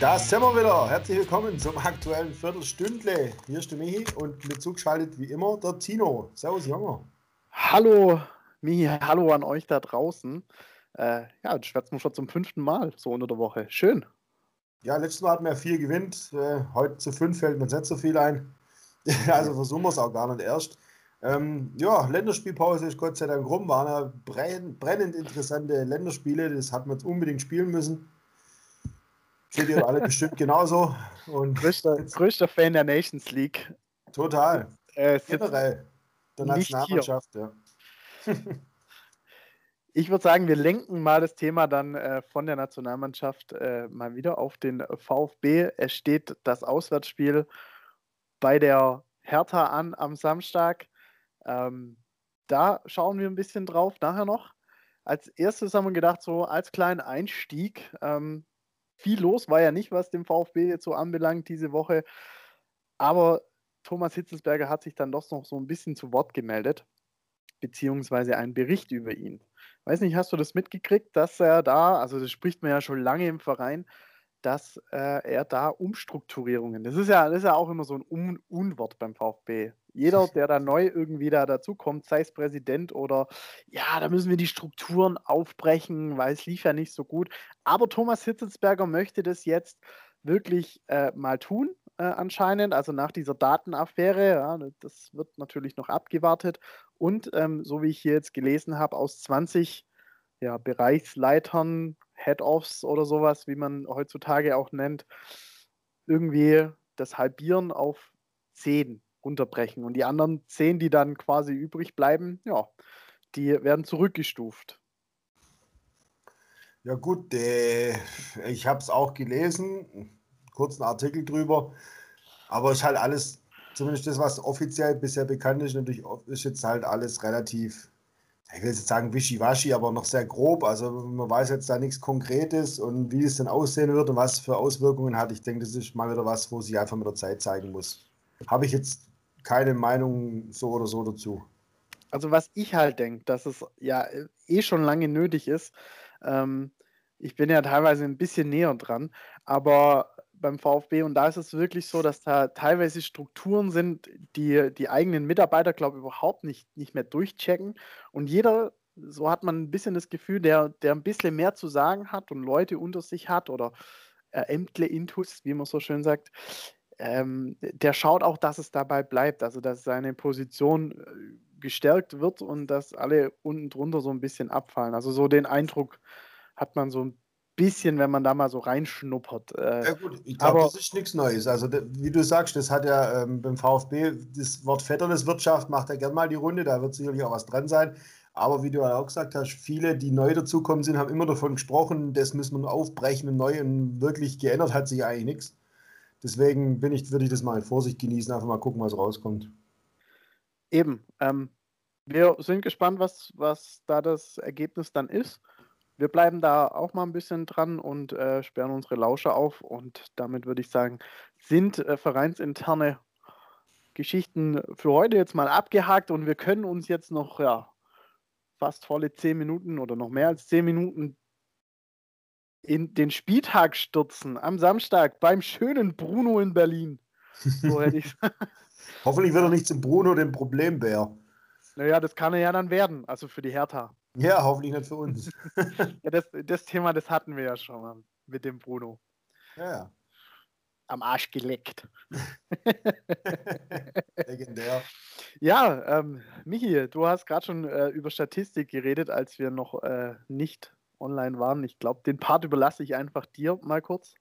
Da sind wir wieder. Herzlich willkommen zum aktuellen Viertelstündle. Hier ist der Michi und mit zugeschaltet wie immer der Tino. Servus, Junge. Hallo, Michi. Hallo an euch da draußen. Äh, ja, jetzt schwätzen wir schon zum fünften Mal so unter der Woche. Schön. Ja, letztes Mal hatten wir vier gewinnt. Äh, heute zu fünf fällt uns nicht so viel ein. also versuchen wir es auch gar nicht erst. Ähm, ja, Länderspielpause ist Gott sei Dank rum. Waren ja brennend interessante Länderspiele. Das hat man jetzt unbedingt spielen müssen. Seht ihr alle bestimmt genauso. Und größter, größter Fan der Nations League. Total. Äh, Generell. Der Nationalmannschaft, ja. Ich würde sagen, wir lenken mal das Thema dann äh, von der Nationalmannschaft äh, mal wieder auf den VfB. Es steht das Auswärtsspiel bei der Hertha an am Samstag. Ähm, da schauen wir ein bisschen drauf nachher noch. Als erstes haben wir gedacht, so als kleinen Einstieg, ähm, viel los war ja nicht, was den VfB jetzt so anbelangt diese Woche. Aber Thomas Hitzelsberger hat sich dann doch noch so ein bisschen zu Wort gemeldet, beziehungsweise einen Bericht über ihn. Weiß nicht, hast du das mitgekriegt, dass er da, also das spricht man ja schon lange im Verein, dass äh, er da Umstrukturierungen, das ist ja, das ist ja auch immer so ein Un Unwort beim VfB. Jeder, der da neu irgendwie da dazukommt, sei es Präsident oder ja, da müssen wir die Strukturen aufbrechen, weil es lief ja nicht so gut. Aber Thomas Hitzelsberger möchte das jetzt wirklich äh, mal tun, äh, anscheinend. Also nach dieser Datenaffäre, ja, das wird natürlich noch abgewartet. Und ähm, so wie ich hier jetzt gelesen habe, aus 20 ja, Bereichsleitern, Head-Offs oder sowas, wie man heutzutage auch nennt, irgendwie das Halbieren auf 10 runterbrechen. Und die anderen 10, die dann quasi übrig bleiben, ja, die werden zurückgestuft. Ja gut, äh, ich habe es auch gelesen, kurzen Artikel drüber, aber ist halt alles, zumindest das, was offiziell bisher bekannt ist, natürlich ist jetzt halt alles relativ ich will jetzt sagen wischiwaschi, aber noch sehr grob. Also man weiß jetzt da nichts Konkretes und wie es denn aussehen wird und was für Auswirkungen hat. Ich denke, das ist mal wieder was, wo sich einfach mit der Zeit zeigen muss. Habe ich jetzt keine Meinung so oder so dazu. Also was ich halt denke, dass es ja eh schon lange nötig ist. Ähm, ich bin ja teilweise ein bisschen näher dran, aber beim VfB und da ist es wirklich so, dass da teilweise Strukturen sind, die die eigenen Mitarbeiter, glaube ich, überhaupt nicht, nicht mehr durchchecken. Und jeder, so hat man ein bisschen das Gefühl, der, der ein bisschen mehr zu sagen hat und Leute unter sich hat oder äh, Ämtle intus, wie man so schön sagt, ähm, der schaut auch, dass es dabei bleibt, also dass seine Position äh, gestärkt wird und dass alle unten drunter so ein bisschen abfallen. Also so den Eindruck hat man so ein bisschen, wenn man da mal so reinschnuppert. Äh, ja gut, ich glaube, das ist nichts Neues. Also wie du sagst, das hat ja ähm, beim VfB das Wort Vetterneswirtschaft macht ja gern mal die Runde, da wird sicherlich auch was dran sein. Aber wie du ja auch gesagt hast, viele, die neu dazukommen sind, haben immer davon gesprochen, das müssen wir aufbrechen und neu und wirklich geändert hat sich eigentlich nichts. Deswegen bin ich, würde ich das mal in Vorsicht genießen, einfach mal gucken, was rauskommt. Eben. Ähm, wir sind gespannt, was, was da das Ergebnis dann ist wir bleiben da auch mal ein bisschen dran und äh, sperren unsere Lauscher auf. Und damit würde ich sagen, sind äh, vereinsinterne Geschichten für heute jetzt mal abgehakt und wir können uns jetzt noch ja, fast volle zehn Minuten oder noch mehr als zehn Minuten in den Spieltag stürzen am Samstag beim schönen Bruno in Berlin. So hätte ich Hoffentlich wird er nicht zum Bruno dem Problembär. Naja, das kann er ja dann werden, also für die Hertha. Ja, hoffentlich nicht für uns. ja, das, das Thema, das hatten wir ja schon mal mit dem Bruno. Ja. Am Arsch geleckt. Legendär. Ja, ähm, Michi, du hast gerade schon äh, über Statistik geredet, als wir noch äh, nicht online waren. Ich glaube, den Part überlasse ich einfach dir mal kurz.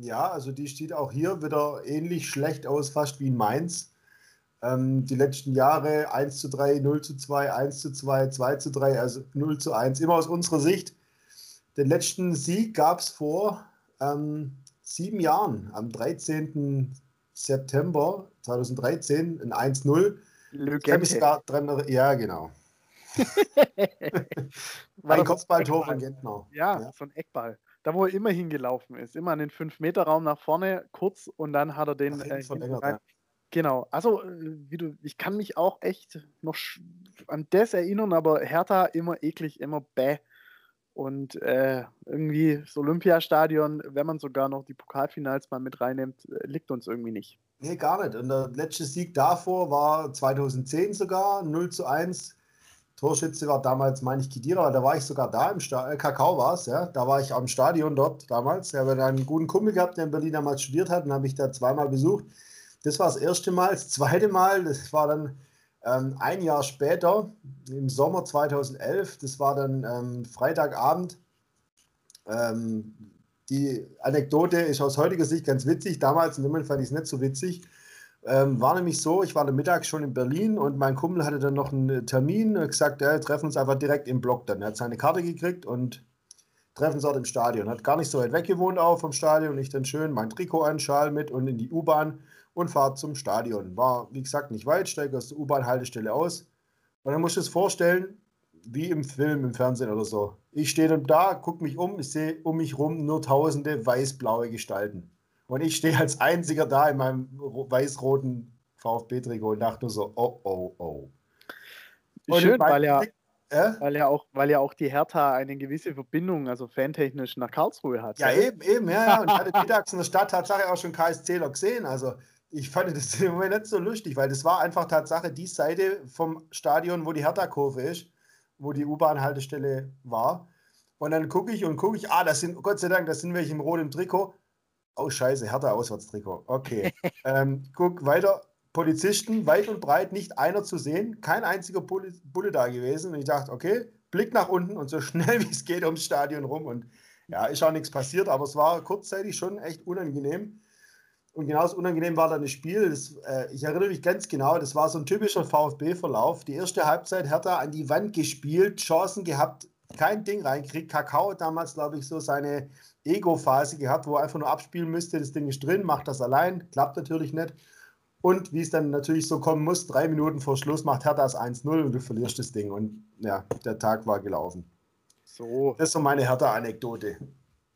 Ja, also die steht auch hier wieder ähnlich schlecht aus, fast wie in Mainz. Ähm, die letzten Jahre 1 zu 3, 0 zu 2, 1 zu 2, 2 zu 3, also 0 zu 1, immer aus unserer Sicht. Den letzten Sieg gab es vor ähm, sieben Jahren, am 13. September 2013, ein 1-0. Ja, genau. ein Kopfballtor von Gentner. Ja, ja, so ein Eckball. Da, wo er immer hingelaufen ist, immer an den 5-Meter-Raum nach vorne, kurz und dann hat er den äh, verlängert, ja. Genau, also äh, wie du, ich kann mich auch echt noch an das erinnern, aber Hertha immer eklig, immer bäh. Und äh, irgendwie das Olympiastadion, wenn man sogar noch die Pokalfinals mal mit reinnimmt, äh, liegt uns irgendwie nicht. Nee, gar nicht. Und der letzte Sieg davor war 2010 sogar, 0 zu 1. Torschütze war damals, meine ich, Kidira, da war ich sogar da im Stadion, äh, Kakao war es, ja. Da war ich am Stadion dort damals. Ich habe einen guten Kumpel gehabt, der in Berlin damals studiert hat, und habe ich da zweimal besucht. Das war das erste Mal. Das zweite Mal, das war dann ähm, ein Jahr später, im Sommer 2011, das war dann ähm, Freitagabend. Ähm, die Anekdote ist aus heutiger Sicht ganz witzig. Damals, in dem Moment fand ich es nicht so witzig. Ähm, war nämlich so, ich war am Mittag schon in Berlin und mein Kumpel hatte dann noch einen Termin und gesagt, ja, treffen uns einfach direkt im Block dann. Er hat seine Karte gekriegt und treffen uns dort im Stadion. Hat gar nicht so weit weg gewohnt auch vom Stadion. Ich dann schön mein Trikot an, Schal mit und in die U-Bahn und fahre zum Stadion. War, wie gesagt, nicht weit, steige aus der U-Bahn-Haltestelle aus. Und dann musst du es vorstellen, wie im Film, im Fernsehen oder so. Ich stehe dann da, gucke mich um, ich sehe um mich rum nur tausende weiß-blaue Gestalten. Und ich stehe als einziger da in meinem weiß-roten VfB-Trikot und dachte nur so, oh, oh, oh. Und Schön, weil ja, äh? weil, ja auch, weil ja auch die Hertha eine gewisse Verbindung, also fantechnisch, nach Karlsruhe hat. Ja, eben, eben, ja, ja. Und ich hatte mittags in der Stadt Tatsache auch schon KSCler gesehen. Also ich fand das im Moment nicht so lustig, weil das war einfach Tatsache die Seite vom Stadion, wo die Hertha-Kurve ist, wo die U-Bahn-Haltestelle war. Und dann gucke ich und gucke ich, ah, das sind, Gott sei Dank, das sind welche im roten Trikot. Oh, scheiße, Hertha-Auswärtstrikot. Okay. ähm, guck weiter. Polizisten, weit und breit, nicht einer zu sehen, kein einziger Bulle, Bulle da gewesen. Und ich dachte, okay, Blick nach unten und so schnell wie es geht ums Stadion rum. Und ja, ist auch nichts passiert, aber es war kurzzeitig schon echt unangenehm. Und genauso unangenehm war dann das Spiel. Das, äh, ich erinnere mich ganz genau, das war so ein typischer VfB-Verlauf. Die erste Halbzeit hat er an die Wand gespielt, Chancen gehabt, kein Ding reinkriegt. Kakao damals, glaube ich, so seine Ego-Phase gehabt, wo er einfach nur abspielen müsste. Das Ding ist drin, macht das allein, klappt natürlich nicht. Und wie es dann natürlich so kommen muss, drei Minuten vor Schluss macht Hertha das 1-0 und du verlierst das Ding. Und ja, der Tag war gelaufen. So. Das ist so meine Hertha-Anekdote.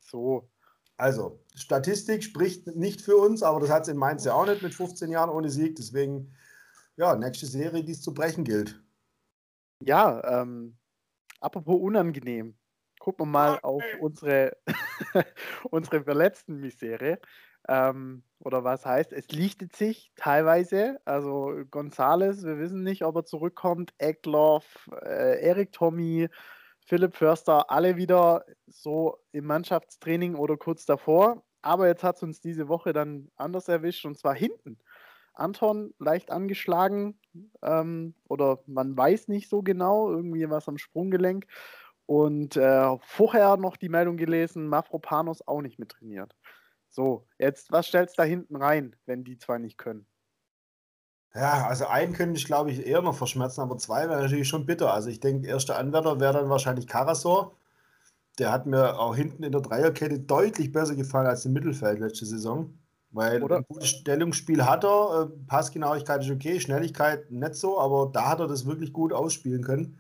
So. Also, Statistik spricht nicht für uns, aber das hat es in Mainz ja auch nicht mit 15 Jahren ohne Sieg. Deswegen, ja, nächste Serie, die es zu brechen gilt. Ja, ähm, apropos unangenehm. Gucken wir mal auf unsere, unsere verletzten Misere. Ähm, oder was heißt, es lichtet sich teilweise. Also Gonzales, wir wissen nicht, ob er zurückkommt. Eckloff, äh, Erik Tommy, Philipp Förster, alle wieder so im Mannschaftstraining oder kurz davor. Aber jetzt hat es uns diese Woche dann anders erwischt und zwar hinten. Anton leicht angeschlagen ähm, oder man weiß nicht so genau, irgendwie was am Sprunggelenk. Und äh, vorher noch die Meldung gelesen, Mafropanos auch nicht mit trainiert. So, jetzt, was stellst du da hinten rein, wenn die zwei nicht können? Ja, also einen könnte ich, glaube ich, eher noch verschmerzen, aber zwei wäre natürlich schon bitter. Also ich denke, erster Anwärter wäre dann wahrscheinlich Karasor. Der hat mir auch hinten in der Dreierkette deutlich besser gefallen als im Mittelfeld letzte Saison. Weil Oder? ein gutes Stellungsspiel hat er, äh, Passgenauigkeit ist okay, Schnelligkeit nicht so, aber da hat er das wirklich gut ausspielen können.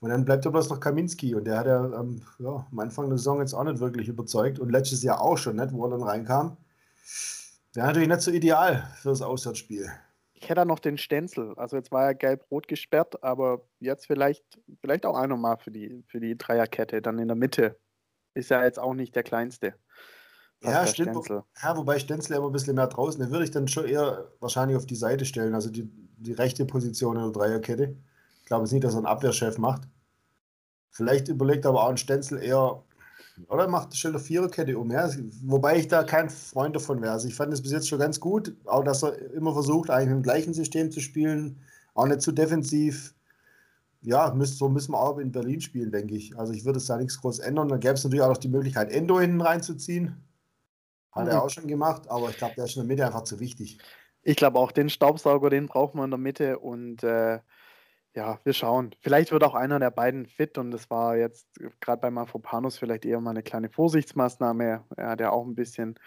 Und dann bleibt er bloß noch Kaminski und der hat ja, ähm, ja am Anfang der Saison jetzt auch nicht wirklich überzeugt und letztes Jahr auch schon nicht, wo er dann reinkam. Wäre natürlich nicht so ideal für das Auswärtsspiel. Ich hätte noch den Stenzel. Also jetzt war er gelb-rot gesperrt, aber jetzt vielleicht, vielleicht auch einer mal für die, für die Dreierkette. Dann in der Mitte. Ist ja jetzt auch nicht der kleinste. Ja, stimmt. Stenzel. Ja, wobei Stenzel immer ein bisschen mehr draußen. Den würde ich dann schon eher wahrscheinlich auf die Seite stellen. Also die, die rechte Position in der Dreierkette. Ich glaube jetzt nicht, dass er einen Abwehrchef macht. Vielleicht überlegt aber auch ein Stenzel eher oder macht stellt eine Viererkette um. Ja? Wobei ich da kein Freund davon wäre. Also ich fand es bis jetzt schon ganz gut, auch dass er immer versucht, eigentlich im gleichen System zu spielen, auch nicht zu defensiv. Ja, müsst, so müssen wir auch in Berlin spielen, denke ich. Also ich würde es da nichts groß ändern. Dann gäbe es natürlich auch noch die Möglichkeit, Endo hinten reinzuziehen. Hat mhm. er auch schon gemacht, aber ich glaube, der ist in der Mitte einfach zu wichtig. Ich glaube auch, den Staubsauger, den braucht man in der Mitte und äh, ja, wir schauen. Vielleicht wird auch einer der beiden fit und das war jetzt gerade bei Mafropanus vielleicht eher mal eine kleine Vorsichtsmaßnahme. Er hat ja auch ein bisschen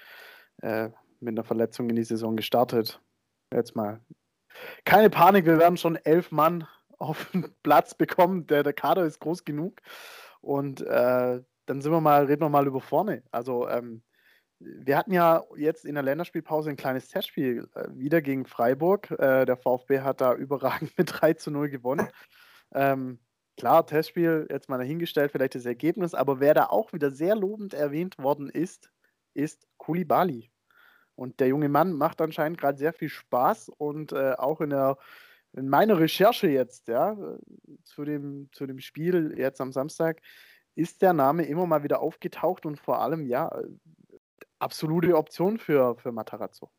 äh, mit einer Verletzung in die Saison gestartet. Jetzt mal keine Panik, wir werden schon elf Mann auf den Platz bekommen. Der, der Kader ist groß genug. Und äh, dann sind wir mal, reden wir mal über vorne. Also ähm, wir hatten ja jetzt in der Länderspielpause ein kleines Testspiel äh, wieder gegen Freiburg. Äh, der VfB hat da überragend mit 3 zu 0 gewonnen. Ähm, klar, Testspiel jetzt mal dahingestellt, vielleicht das Ergebnis, aber wer da auch wieder sehr lobend erwähnt worden ist, ist Kulibali. Und der junge Mann macht anscheinend gerade sehr viel Spaß und äh, auch in, der, in meiner Recherche jetzt, ja, zu dem, zu dem Spiel jetzt am Samstag, ist der Name immer mal wieder aufgetaucht und vor allem, ja, absolute Option für, für Matarazzo.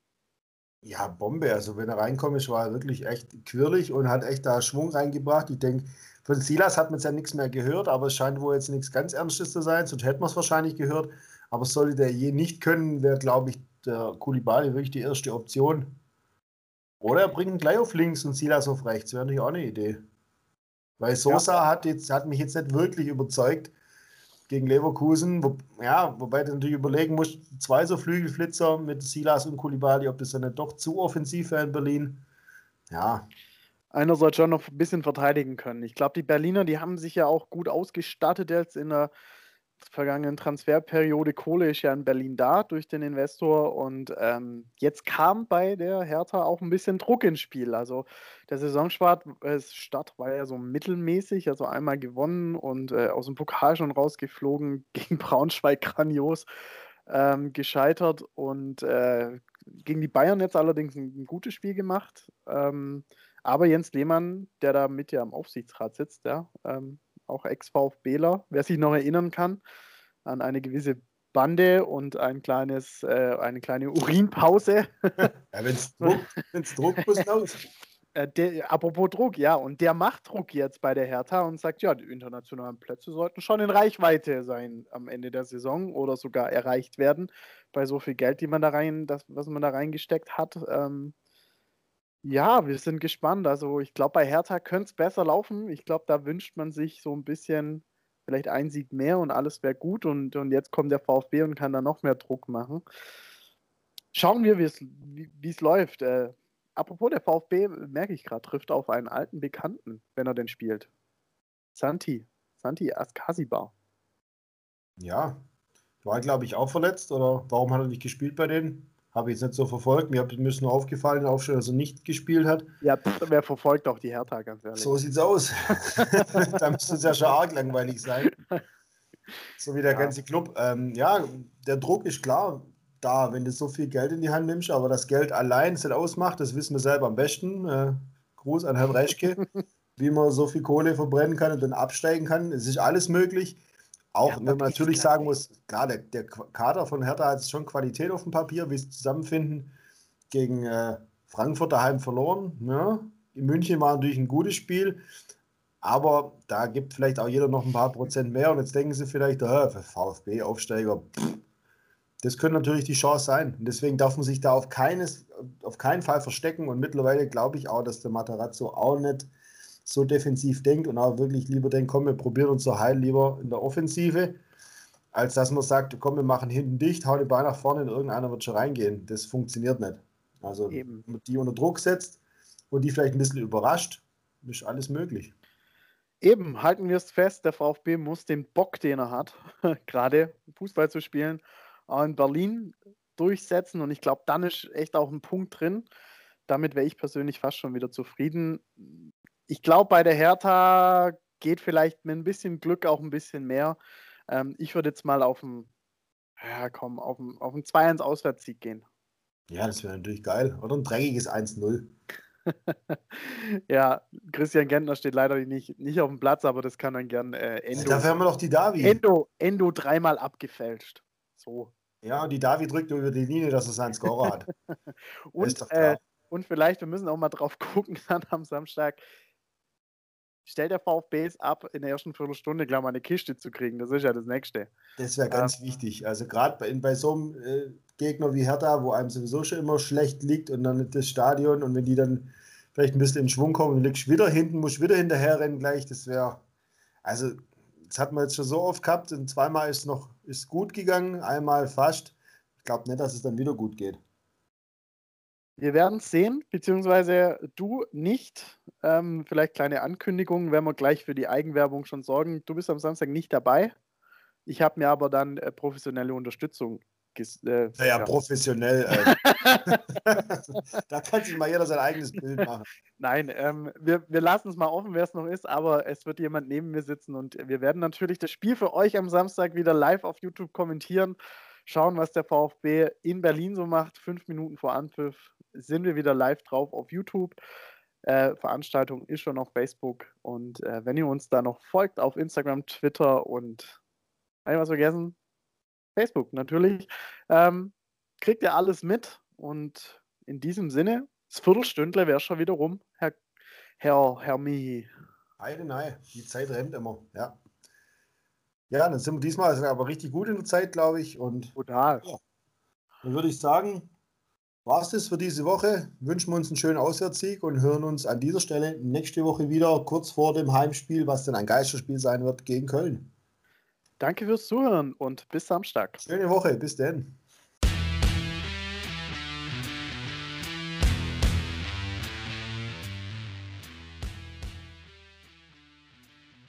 Ja, Bombe. Also, wenn er reinkommt, ist, war er wirklich echt quirlig und hat echt da Schwung reingebracht. Ich denke, von Silas hat man jetzt ja nichts mehr gehört, aber es scheint wohl jetzt nichts ganz Ernstes zu sein, sonst hätten wir es wahrscheinlich gehört. Aber sollte der je nicht können, wäre, glaube ich, der Kulibali wirklich die erste Option. Oder er bringt ihn gleich auf links und Silas auf rechts. Wäre natürlich auch eine Idee. Weil Sosa ja. hat, jetzt, hat mich jetzt nicht wirklich überzeugt gegen Leverkusen. Wo, ja, wobei du natürlich überlegen musst, zwei so Flügelflitzer mit Silas und Kulibali, ob das dann nicht doch zu offensiv wäre in Berlin. Ja. Einer soll schon noch ein bisschen verteidigen können. Ich glaube, die Berliner, die haben sich ja auch gut ausgestattet jetzt in der vergangenen Transferperiode. Kohle ist ja in Berlin da durch den Investor und ähm, jetzt kam bei der Hertha auch ein bisschen Druck ins Spiel. Also der Saisonstart äh, war ja so mittelmäßig, also einmal gewonnen und äh, aus dem Pokal schon rausgeflogen, gegen Braunschweig grandios ähm, gescheitert und äh, gegen die Bayern jetzt allerdings ein, ein gutes Spiel gemacht. Ähm, aber Jens Lehmann, der da mit ja am Aufsichtsrat sitzt, ja, ähm, auch Ex-VfBler, wer sich noch erinnern kann, an eine gewisse Bande und ein kleines, äh, eine kleine Urinpause. ja, wenn es Druck, wenn's Druck muss raus. Äh, der, apropos Druck, ja, und der macht Druck jetzt bei der Hertha und sagt, ja, die internationalen Plätze sollten schon in Reichweite sein am Ende der Saison oder sogar erreicht werden bei so viel Geld, die man da rein, das, was man da reingesteckt hat. Ähm, ja, wir sind gespannt. Also ich glaube, bei Hertha könnte es besser laufen. Ich glaube, da wünscht man sich so ein bisschen vielleicht ein Sieg mehr und alles wäre gut. Und, und jetzt kommt der VfB und kann da noch mehr Druck machen. Schauen wir, wie es läuft. Äh, apropos der VfB, merke ich gerade, trifft auf einen alten Bekannten, wenn er denn spielt. Santi. Santi Askasibar. Ja, war glaube ich auch verletzt oder warum hat er nicht gespielt bei denen? Habe ich jetzt nicht so verfolgt. Mir hat müssen aufgefallen, aufstellen, dass er nicht gespielt hat. Ja, wer verfolgt auch die Hertha, ganz ehrlich. So sieht's aus. da müsste es ja schon arg langweilig sein. So wie der ja. ganze Club. Ähm, ja, der Druck ist klar da, wenn du so viel Geld in die Hand nimmst, aber das Geld allein es nicht ausmacht, das wissen wir selber am besten. Äh, Gruß an Herrn Reschke, wie man so viel Kohle verbrennen kann und dann absteigen kann. Es ist alles möglich. Auch ja, wenn man natürlich sagen muss, klar, der, der, Kader von Hertha hat schon Qualität auf dem Papier, wie sie zusammenfinden. Gegen äh, Frankfurt daheim verloren. Ja. Ne? In München war natürlich ein gutes Spiel, aber da gibt vielleicht auch jeder noch ein paar Prozent mehr. Und jetzt denken sie vielleicht, äh, VfB-Aufsteiger, das könnte natürlich die Chance sein. Und deswegen darf man sich da auf, keines, auf keinen Fall verstecken. Und mittlerweile glaube ich auch, dass der Matarazzo auch nicht so defensiv denkt und auch wirklich lieber denkt, komm, wir probieren uns so heil lieber in der Offensive, als dass man sagt, komm, wir machen hinten dicht, hau die Beine nach vorne und irgendeiner wird schon reingehen. Das funktioniert nicht. Also, Eben. die unter Druck setzt und die vielleicht ein bisschen überrascht, ist alles möglich. Eben, halten wir es fest, der VfB muss den Bock, den er hat, gerade Fußball zu spielen, auch in Berlin durchsetzen. Und ich glaube, dann ist echt auch ein Punkt drin. Damit wäre ich persönlich fast schon wieder zufrieden ich glaube, bei der Hertha geht vielleicht mit ein bisschen Glück auch ein bisschen mehr. Ähm, ich würde jetzt mal auf ein, ja komm, auf ein, auf ein 2-1 Auswärtssieg gehen. Ja, das wäre natürlich geil. Oder ein dreckiges 1-0. ja, Christian Gentner steht leider nicht, nicht auf dem Platz, aber das kann dann gern äh, Endo. Dafür haben wir doch die Davi. Endo, Endo dreimal abgefälscht. So. Ja, und die Davi drückt über die Linie, dass er seinen Scorer hat. und, äh, und vielleicht, wir müssen auch mal drauf gucken dann am Samstag, stellt der VfB es ab, in der ersten Viertelstunde gleich mal eine Kiste zu kriegen. Das ist ja das Nächste. Das wäre ganz ähm, wichtig. Also gerade bei, bei, so einem äh, Gegner wie Hertha, wo einem sowieso schon immer schlecht liegt und dann das Stadion und wenn die dann vielleicht ein bisschen in Schwung kommen und du liegst wieder hinten, musst wieder hinterher rennen gleich, das wäre, also das hat man jetzt schon so oft gehabt und zweimal ist noch ist gut gegangen, einmal fast. Ich glaube nicht, dass es dann wieder gut geht. Wir werden es sehen, beziehungsweise du nicht. Ähm, vielleicht kleine Ankündigung, werden wir gleich für die Eigenwerbung schon sorgen. Du bist am Samstag nicht dabei. Ich habe mir aber dann äh, professionelle Unterstützung Äh, ja, ja, professionell. Äh. da kann sich mal jeder sein eigenes Bild machen. Nein, ähm, wir, wir lassen es mal offen, wer es noch ist, aber es wird jemand neben mir sitzen und wir werden natürlich das Spiel für euch am Samstag wieder live auf YouTube kommentieren. Schauen, was der VfB in Berlin so macht. Fünf Minuten vor Anpfiff sind wir wieder live drauf auf YouTube. Äh, Veranstaltung ist schon auf Facebook und äh, wenn ihr uns da noch folgt auf Instagram, Twitter und habe ich was vergessen? Facebook natürlich. Ähm, kriegt ihr alles mit und in diesem Sinne, das Viertelstündle wäre schon wieder rum, Herr, Herr, Herr Mihi. Heide, nein, die Zeit rennt immer, ja. Ja, dann sind wir diesmal aber richtig gut in der Zeit, glaube ich. Und Total. Ja, dann würde ich sagen, war es das für diese Woche. Wünschen wir uns einen schönen Auswärtssieg und hören uns an dieser Stelle nächste Woche wieder, kurz vor dem Heimspiel, was dann ein Geisterspiel sein wird gegen Köln. Danke fürs Zuhören und bis Samstag. Schöne Woche, bis denn.